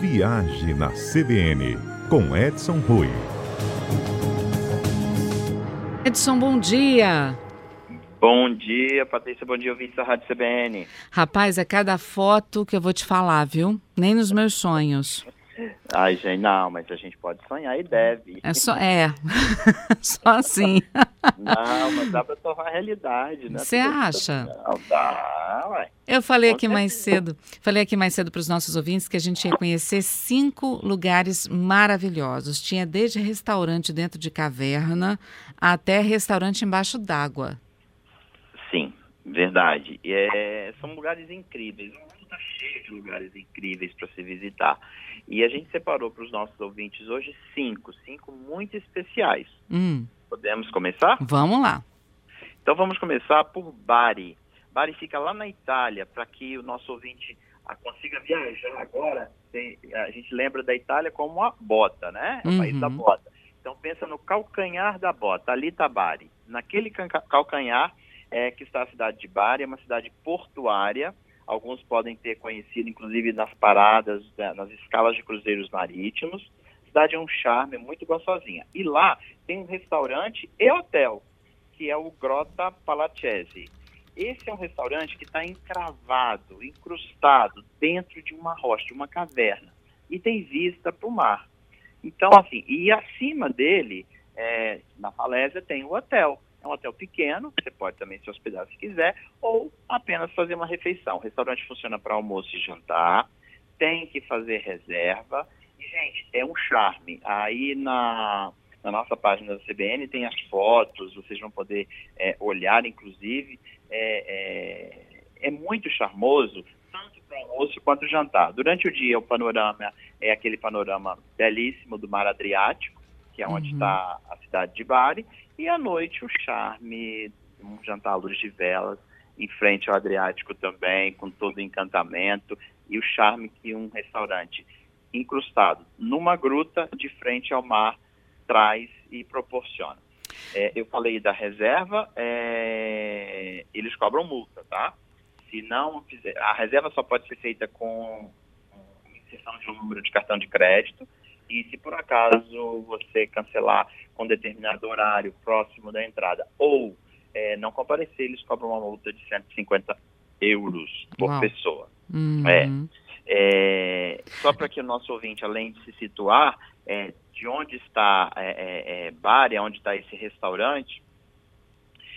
Viagem na CBN, com Edson Rui. Edson, bom dia. Bom dia, Patrícia. Bom dia, ouvintes da Rádio CBN. Rapaz, é cada foto que eu vou te falar, viu? Nem nos meus sonhos. Ai, gente, não, mas a gente pode sonhar e deve. É só, é. só assim. Não, mas dá para tornar realidade, né? Você acha? Não, dá, ué. Eu falei aqui mais cedo, falei aqui mais cedo para os nossos ouvintes que a gente ia conhecer cinco lugares maravilhosos. Tinha desde restaurante dentro de caverna até restaurante embaixo d'água. Sim, verdade. É, são lugares incríveis. Está cheio de lugares incríveis para se visitar. E a gente separou para os nossos ouvintes hoje cinco, cinco muito especiais. Hum, Podemos começar? vamos lá. Então vamos começar por Bari. Bari fica lá na Itália, para que o nosso ouvinte ah, consiga viajar agora. A gente lembra da Itália como a bota, né? É o país Uhum. da bota. Então pensa no calcanhar da bota, ali está Bari. Naquele calcanhar é que está a cidade de Bari, é uma cidade portuária. Alguns podem ter conhecido, inclusive, nas paradas, né, nas escalas de cruzeiros marítimos. A cidade é um charme, muito gostosinha. E lá tem um restaurante e hotel, que é o Grota Palaccese. Esse é um restaurante que está encravado, incrustado dentro de uma rocha, de uma caverna, e tem vista para o mar. Então, assim, e acima dele, é, na falésia, tem o hotel. É um hotel pequeno, você pode também se hospedar se quiser, ou apenas fazer uma refeição. O restaurante funciona para almoço e jantar, tem que fazer reserva. E, gente, é um charme. Aí na, na nossa página da CBN tem as fotos, vocês vão poder é, olhar, inclusive. É, é, é muito charmoso, tanto para o almoço quanto o jantar. Durante o dia, o panorama é aquele panorama belíssimo do mar Adriático, que é onde Uhum. está a cidade de Bari, e à noite o charme, um jantar à luz de velas, em frente ao Adriático também, com todo o encantamento, e o charme que um restaurante incrustado numa gruta de frente ao mar traz e proporciona. É, eu falei da reserva, é, eles cobram multa, tá? Se não fizer, a reserva só pode ser feita com inserção de um número de cartão de crédito, e se por acaso você cancelar com determinado horário próximo da entrada ou é, não comparecer, eles cobram uma multa de 150 euros por Uau. pessoa. Uhum. É, só para que o nosso ouvinte, além de se situar, é, de onde está é, é, é, Bari, onde está esse restaurante,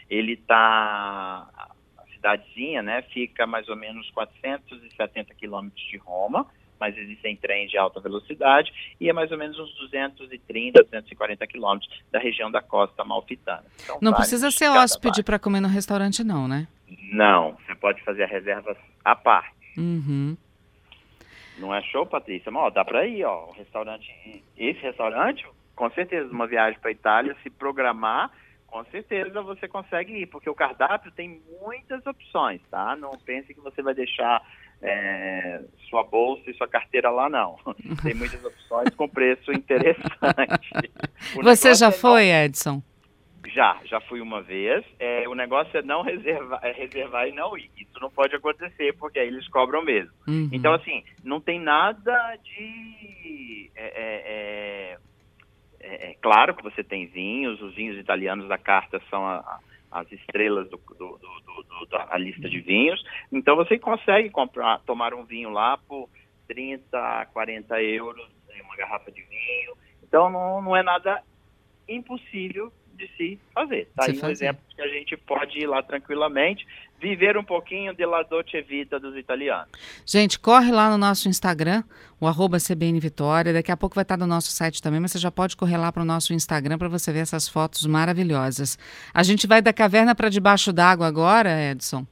ele está, a cidadezinha, né, fica mais ou menos 470 quilômetros de Roma, mas existem trens de alta velocidade, e é mais ou menos uns 230, 240 quilômetros da região da costa malfitana. Então, Não precisa ser hóspede para comer no restaurante, não, né? Não, você pode fazer a reserva à parte. Uhum. Não é show, Patrícia? Mas, ó, dá pra ir, ó. Um restaurante. Esse restaurante, com certeza, uma viagem pra Itália, se programar, com certeza você consegue ir, porque o cardápio tem muitas opções, tá? Não pense que você vai deixar é, sua bolsa e sua carteira lá, não. Tem muitas opções com preço interessante. O Você já é foi, Edson? já, já fui uma vez. É, o negócio é não reservar, é reservar e não ir. Isso não pode acontecer, porque aí eles cobram mesmo. Uhum. Então, assim, não tem nada de. É, é, é, é claro que você tem vinhos, os vinhos italianos da carta são a- as estrelas do, do- do- da lista de vinhos. Então, você consegue comprar, tomar um vinho lá por 30, 40 euros, né, uma garrafa de vinho. Então, não, não é nada impossível de se fazer. Tá Se aí um fazer. exemplo que a gente pode ir lá tranquilamente, viver um pouquinho de la dolce vita dos italianos. Gente, corre lá no nosso Instagram, o arroba CBN Vitória. Daqui a pouco vai estar no nosso site também, mas você já pode correr lá para o nosso Instagram para você ver essas fotos maravilhosas. A gente vai da caverna para debaixo d'água agora, Edson?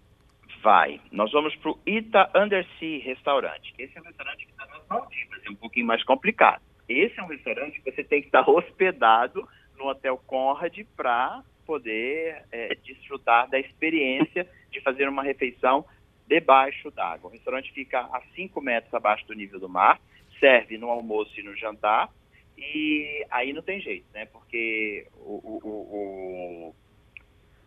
Vai. Nós vamos para o Ita Undersea Restaurante. Esse é um restaurante que está nas Maldivas, é um pouquinho mais complicado. Esse é um restaurante que você tem que estar hospedado no Hotel Conrad para poder é, desfrutar da experiência de fazer uma refeição debaixo d'água. O restaurante fica a 5 metros abaixo do nível do mar, serve no almoço e no jantar, e aí não tem jeito, né? Porque o, o, o,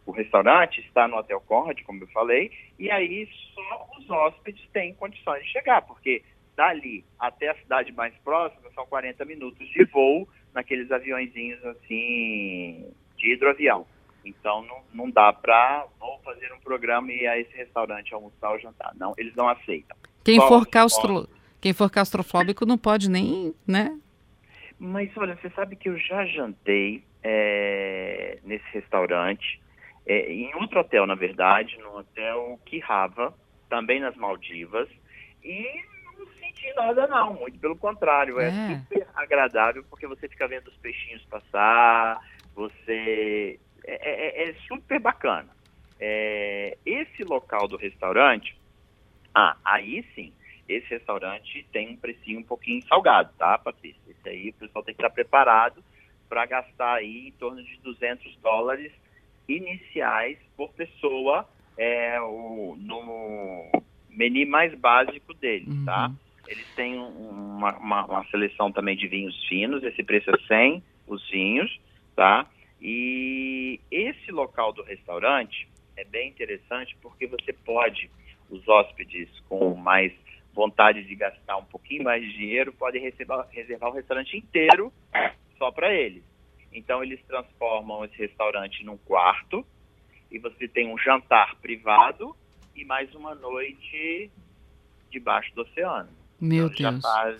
o- restaurante está no Hotel Conrad, como eu falei, e aí só os hóspedes têm condições de chegar, porque dali até a cidade mais próxima são 40 minutos de voo naqueles aviõezinhos assim de hidroavião. Então não, não dá para vou fazer um programa e ir a esse restaurante almoçar ou jantar. Não, eles não aceitam. Quem for, claustro... Quem for claustrofóbico não pode nem, né? Mas olha, você sabe que eu já jantei é, nesse restaurante, é, em outro hotel, na verdade, no hotel Kirava, também nas Maldivas, e não senti nada não, muito pelo contrário, é, é super agradável porque você fica vendo os peixinhos passar, você é, é, é super bacana. É, esse local do restaurante, ah, aí sim, esse restaurante tem um precinho um pouquinho salgado, tá, Patrícia? Esse aí o pessoal tem que estar preparado para gastar aí em torno de 200 dólares iniciais por pessoa é, o, no menu mais básico deles, uhum. tá? Eles têm uma, uma, uma, seleção também de vinhos finos, esse preço é 100 os vinhos, tá? E esse local do restaurante é bem interessante porque você pode, os hóspedes com mais vontade de gastar um pouquinho mais de dinheiro, podem reservar, reservar o restaurante inteiro só para eles. Então eles transformam esse restaurante num quarto e você tem um jantar privado e mais uma noite debaixo do oceano. Meu então, Deus. Tá...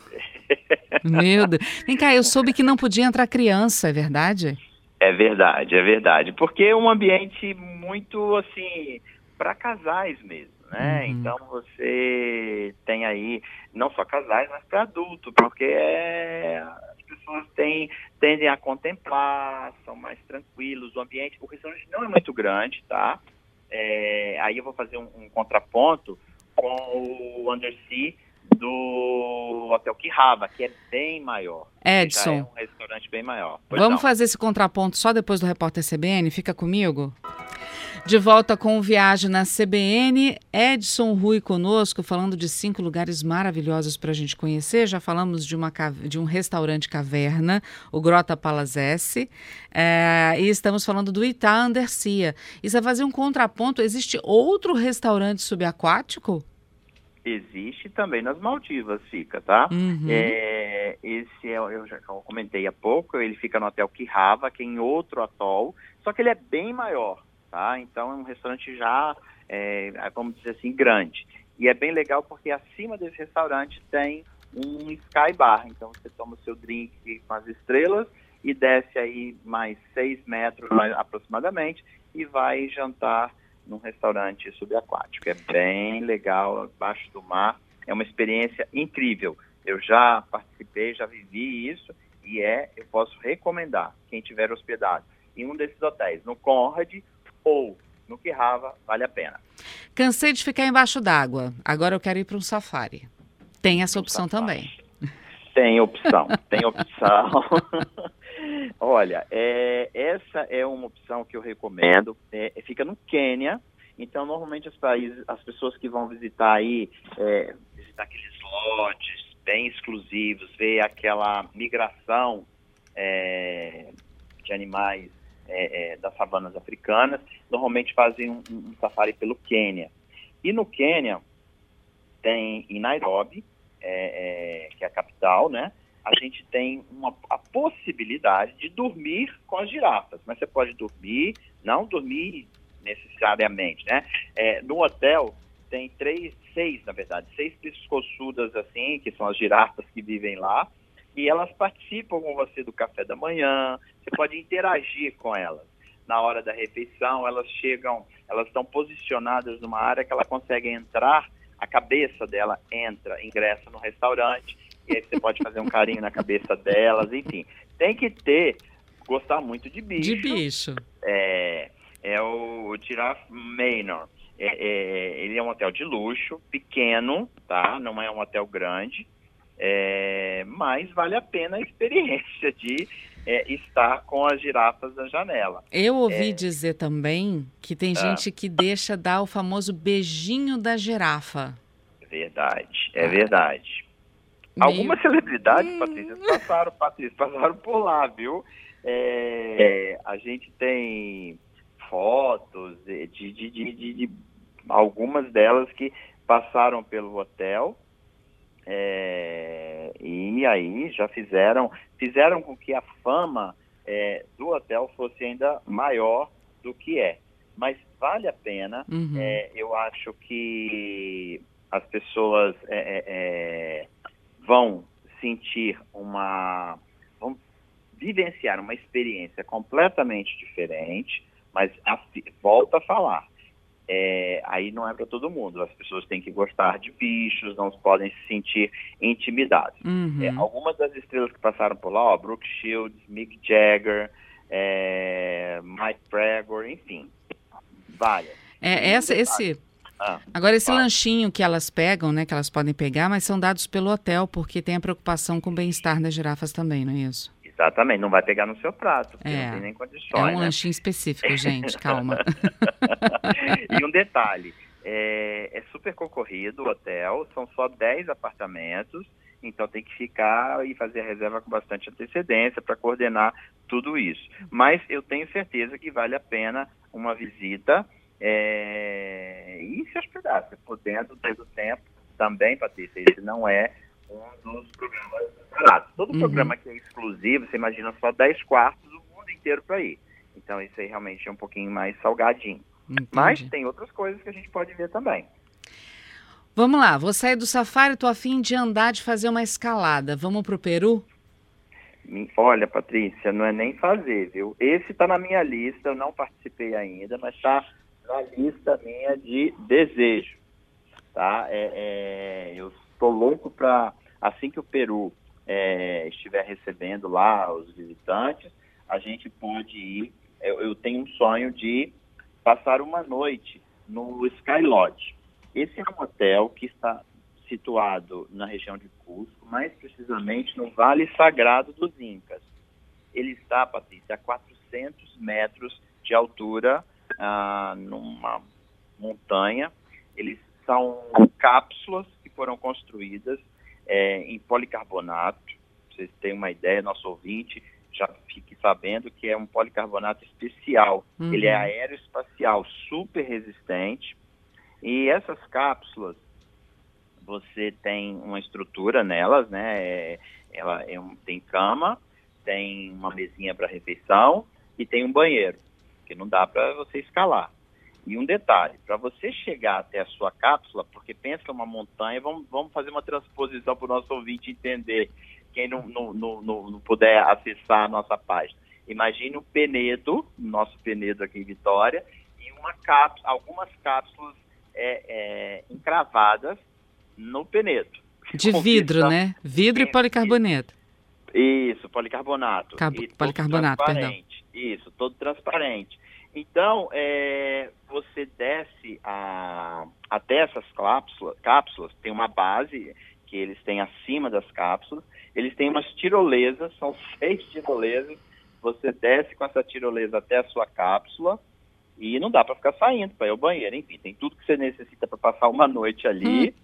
Meu Deus. Vem cá, eu soube que não podia entrar criança, é verdade? É verdade, é verdade. Porque é um ambiente muito assim para casais mesmo né? Uhum. Então você tem aí não só casais, mas para adulto, porque é, as pessoas têm, tendem a contemplar, são mais tranquilos, o ambiente, o restaurante não é muito grande, tá? É, aí eu vou fazer um, um, contraponto com o Undersea do Hotel Quirrava, que é bem maior. Edson. é um restaurante bem maior. Pois Vamos não. fazer esse contraponto só depois do repórter CBN? Fica comigo? De volta com o Viagem na CBN, Edson Rui conosco, falando de cinco lugares maravilhosos para a gente conhecer. Já falamos de, uma, de um restaurante caverna, o Grota Palazese, é, e estamos falando do Itá Andercia. E você vai fazer um contraponto, existe outro restaurante subaquático? Existe também nas Maldivas, fica, tá? Uhum. É, esse é, eu já comentei há pouco, ele fica no Hotel Kirrava, que é em outro atol, só que ele é bem maior tá? Então é um restaurante já, é, vamos dizer assim, grande. E é bem legal porque acima desse restaurante tem um sky bar, então você toma o seu drink com as estrelas e desce aí mais seis metros mais, aproximadamente e vai jantar num restaurante subaquático. É bem legal, abaixo do mar, é uma experiência incrível. Eu já participei, já vivi isso e é, eu posso recomendar quem tiver hospedado em um desses hotéis, no Conrad ou no Quirrava, vale a pena. Cansei de ficar embaixo d'água, agora eu quero ir para um safari. Tem essa um opção safari. também. Tem opção, tem opção. Olha, é, essa é uma opção que eu recomendo. É, fica no Quênia. Então, normalmente países, as pessoas que vão visitar aí, é, visitar aqueles lodges bem exclusivos, ver aquela migração é, de animais é, é, das savanas africanas, normalmente fazem um, um, safari pelo Quênia. E no Quênia, tem em Nairobi, que é a capital, né? A gente tem uma, a possibilidade de dormir com as girafas, mas você pode dormir, não dormir necessariamente, né? É, no hotel tem três, seis, na verdade, seis pescoçudas assim, que são as girafas que vivem lá, e elas participam com você do café da manhã, você pode interagir com elas. Na hora da refeição, elas chegam, elas estão posicionadas numa área que ela consegue entrar, a cabeça dela entra, ingressa no restaurante, e aí você pode fazer um carinho na cabeça delas, enfim. Tem que ter, gostar muito de bicho. De bicho. É, é o Giraffe Manor. É, é, ele é um hotel de luxo, pequeno, tá? Não é um hotel grande. É, mas vale a pena a experiência de é, estar com as girafas na janela. Eu ouvi é, dizer também que tem ah, gente que deixa dar o famoso beijinho da girafa. Verdade, é ah, verdade. Meio... Algumas celebridades, hum. Patrícia, passaram, Patrícia, passaram por lá, viu? É, a gente tem fotos de, de, de, de, de algumas delas que passaram pelo hotel é, e aí já fizeram, fizeram com que a fama é, do hotel fosse ainda maior do que é. Mas vale a pena. Uhum. É, eu acho que as pessoas é, é, é, vão sentir uma, vão vivenciar uma experiência completamente diferente. Mas volta a falar, é, aí não é para todo mundo. As pessoas têm que gostar de bichos, não podem se sentir intimidados. Uhum. É, algumas das estrelas que passaram por lá, ó, Brooke Shields, Mick Jagger, é, Mike Pregor, enfim, várias. É, essa, esse, Ah, agora, esse fala. lanchinho que elas pegam, né, que elas podem pegar, mas são dados pelo hotel, porque tem a preocupação com o bem-estar das girafas também, não é isso? exatamente, não vai pegar no seu prato, porque É. não tem nem É condições, um né? lanchinho específico, gente, calma. e um detalhe, é, é super concorrido o hotel, são só 10 apartamentos, então tem que ficar e fazer a reserva com bastante antecedência para coordenar tudo isso. Mas eu tenho certeza que vale a pena uma visita é, e se hospedar, se podendo, tendo tempo também, Patrícia, esse não é um dos programas baratos. Todo Uhum. programa que é exclusivo, você imagina só 10 quartos, o mundo inteiro para ir. Então isso aí realmente é um pouquinho mais salgadinho. Mas Entendi. tem outras coisas que a gente pode ver também. Vamos lá, vou sair do safari, tô afim de andar, de fazer uma escalada. Vamos pro Peru? Me- Olha, Patrícia, não é nem fazer, viu? Esse está na minha lista, eu não participei ainda, mas está na lista minha de desejo, tá? É, é, eu estou louco para, assim que o Peru é, estiver recebendo lá os visitantes, a gente pode ir, eu, eu tenho um sonho de passar uma noite no Sky Lodge. Esse é um hotel que está situado na região de Cusco, mais precisamente no Vale Sagrado dos Incas. Ele está, Patrícia, a 400 metros de altura, ah, numa montanha. Eles são cápsulas que foram construídas eh, em policarbonato. Pra vocês terem uma ideia, nosso ouvinte já fique sabendo que é um policarbonato especial. Uhum. Ele é aeroespacial, super resistente. E essas cápsulas, você tem uma estrutura nelas, né? É- ela é um- tem cama, tem uma mesinha para refeição e tem um banheiro, que não dá para você escalar. E um detalhe, para você chegar até a sua cápsula, porque pensa uma montanha, vamos, vamos fazer uma transposição para o nosso ouvinte entender, quem não, não, não, não- não puder acessar a nossa página. Imagine um penedo, nosso penedo aqui em Vitória, e uma cápsula, algumas cápsulas é, é, encravadas no penedo. De vidro, né? Vidro e Sim, policarboneto. Isso, policarbonato. Cab- todo policarbonato, perdão. Isso, todo transparente. Então, é, você desce a, até essas cápsulas, cápsulas, tem uma base que eles têm acima das cápsulas, eles têm umas tirolesas, são seis tirolesas, você desce com essa tirolesa até a sua cápsula e não dá para ficar saindo para ir ao banheiro, enfim, tem tudo que você necessita para passar uma noite ali.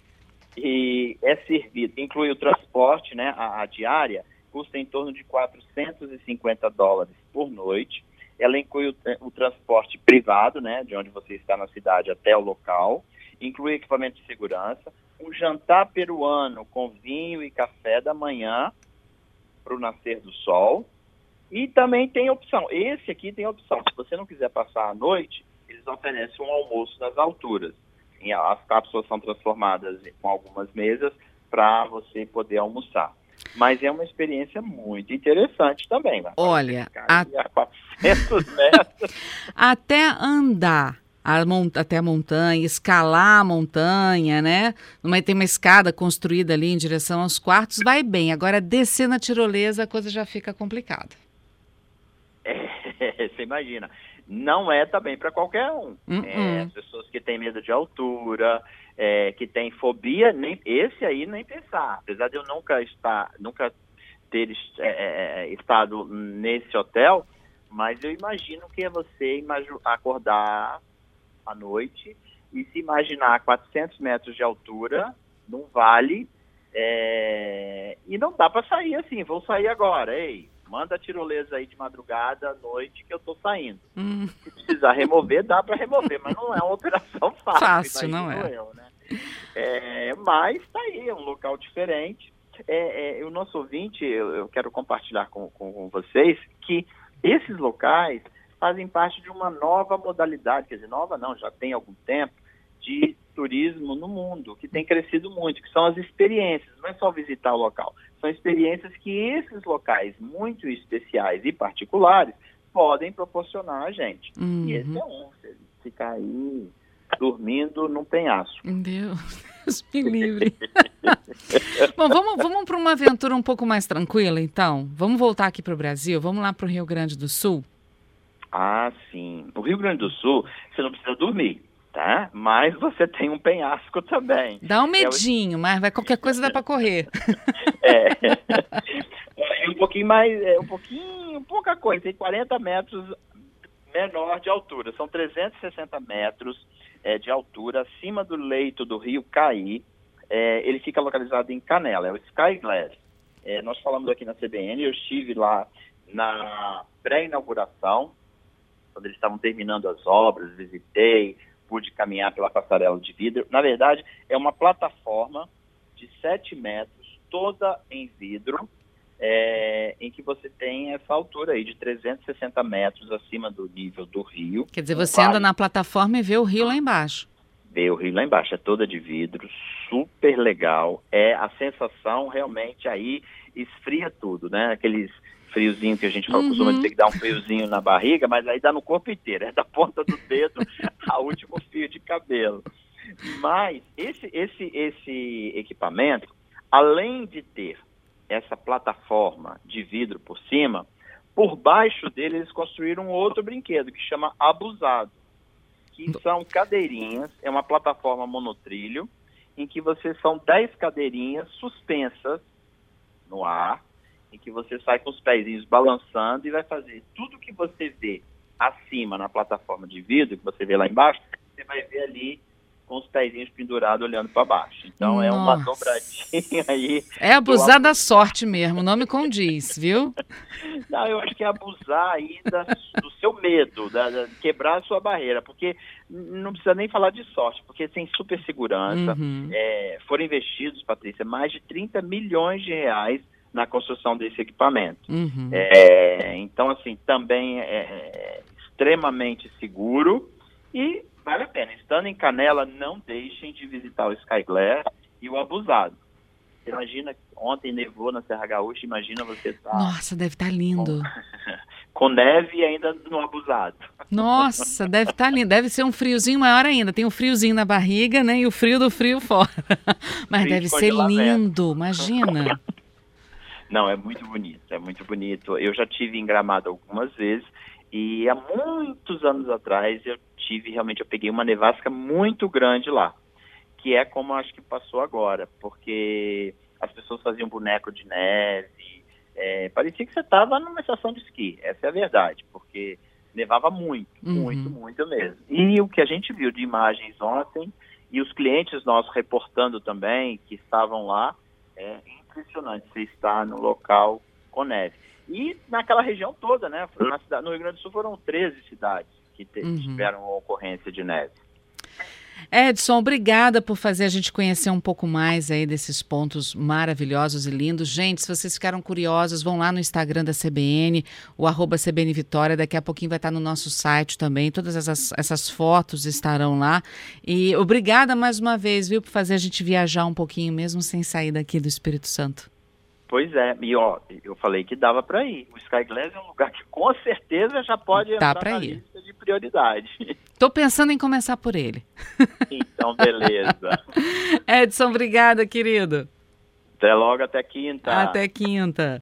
E é servido, inclui o transporte, né, a, a diária, custa em torno de 450 dólares por noite. Ela inclui o, o transporte privado, né, de onde você está na cidade até o local, inclui equipamento de segurança, um jantar peruano com vinho e café da manhã para o nascer do sol. E também tem opção. Esse aqui tem opção. Se você não quiser passar a noite, eles oferecem um almoço nas alturas. E as cápsulas são transformadas com algumas mesas para você poder almoçar. Mas é uma experiência muito interessante também. né? Olha, a- e a 400 metros. até andar a até a montanha, escalar a montanha, né? Tem uma escada construída ali em direção aos quartos, vai bem. Agora, descer na tirolesa, a coisa já fica complicada. É, você imagina. Não é também para qualquer um. Uh-uh. É, as pessoas que têm medo de altura, é, que têm fobia, nem esse aí nem pensar. Apesar de eu nunca estar, nunca ter é, é, é, estado nesse hotel, mas eu imagino que é você acordar à noite e se imaginar a 400 metros de altura num vale é, e não dá para sair assim. Vou sair agora, ei. Manda a tirolesa aí de madrugada, à noite, que eu tô saindo. Hum. Se precisar remover, dá para remover, mas não é uma operação fácil. Fácil, não é. Eu, né? é. Mas tá aí, é um local diferente. É, é, o nosso ouvinte, eu, eu quero compartilhar com, com, com vocês que esses locais fazem parte de uma nova modalidade, quer dizer, nova não, já tem algum tempo, de turismo no mundo, que tem crescido muito, que são as experiências, não é só visitar o local, são experiências que esses locais muito especiais e particulares podem proporcionar a gente. Uhum. E esse é um, ficar aí dormindo num penhasco. Deus, Deus me livre. Bom, vamos, vamos para uma aventura um pouco mais tranquila, então. Vamos voltar aqui para o Brasil, vamos lá para o Rio Grande do Sul. Ah, sim. No Rio Grande do Sul, você não precisa dormir tá? Mas você tem um penhasco também. Dá um medinho, é o... mas vai, qualquer coisa dá para correr. é. é. um pouquinho mais, é, um pouquinho, pouca coisa, tem 40 metros menor de altura, são 360 metros é, de altura acima do leito do rio Caí. É, ele fica localizado em Canela, é o Sky Glass. É, nós falamos aqui na CBN, eu estive lá na pré-inauguração, quando eles estavam terminando as obras, visitei, pude caminhar pela passarela de vidro. Na verdade, é uma plataforma de 7 metros, toda em vidro, é, em que você tem essa altura aí de 360 metros acima do nível do rio. Quer dizer, você anda na plataforma e vê o rio lá embaixo. Vê o rio lá embaixo, é toda de vidro, super legal. É a sensação realmente aí esfria tudo, né? Aqueles friozinho que a gente uhum. costuma dizer que dá um friozinho na barriga, mas aí dá no corpo inteiro, é da ponta do dedo ao último fio de cabelo. Mas esse, esse, esse equipamento, além de ter essa plataforma de vidro por cima, por baixo dele eles construíram outro brinquedo que chama Abusado, que são cadeirinhas, é uma plataforma monotrilho, em que você são 10 cadeirinhas suspensas no ar, em que você sai com os pezinhos balançando e vai fazer tudo que você vê acima na plataforma de vidro, que você vê lá embaixo, você vai ver ali com os pezinhos pendurados olhando para baixo. Então Nossa. é uma dobradinha aí. É abusar da sorte mesmo, o nome condiz, viu? Não, eu acho que é abusar aí da, do seu medo, da, da, quebrar a sua barreira, porque não precisa nem falar de sorte, porque tem super segurança. Uhum. É, foram investidos, Patrícia, mais de 30 milhões de reais na construção desse equipamento. Uhum. É, então, assim, também é, é extremamente seguro e vale a pena. Estando em Canela, não deixem de visitar o Sky e o Abusado. Imagina, ontem nevou na Serra Gaúcha, imagina você estar... Tá Nossa, deve estar tá lindo. Com, com, neve e ainda no Abusado. Nossa, deve estar tá lindo. Deve ser um friozinho maior ainda. Tem o um friozinho na barriga, né? E o frio do frio fora. Mas frio deve ser lindo, imagina. Não, é muito bonito, é muito bonito. Eu já tive em Gramado algumas vezes e há muitos anos atrás eu tive realmente, eu peguei uma nevasca muito grande lá, que é como acho que passou agora, porque as pessoas faziam boneco de neve, é, parecia que você estava numa estação de esqui, essa é a verdade, porque nevava muito, uhum. muito, muito mesmo. E o que a gente viu de imagens ontem, e os clientes nossos reportando também, que estavam lá, é impressionante você estar no local com neve. E naquela região toda, né? Cidade, no Rio Grande do Sul foram 13 cidades que uhum. tiveram ocorrência de neve. Edson, obrigada por fazer a gente conhecer um pouco mais aí desses pontos maravilhosos e lindos. Gente, se vocês ficaram curiosos, vão lá no Instagram da CBN, o arroba CBN Vitória, daqui a pouquinho vai estar no nosso site também, todas essas, essas fotos estarão lá. E obrigada mais uma vez, viu, por fazer a gente viajar um pouquinho, mesmo sem sair daqui do Espírito Santo. Pois é, e ó, eu falei que dava para ir. O Sky Glass é um lugar que com certeza já pode Dá entrar na ir. lista de prioridade. Tô pensando em começar por ele. Então, beleza. Edson, obrigada, querido. Até logo, até quinta. Até quinta.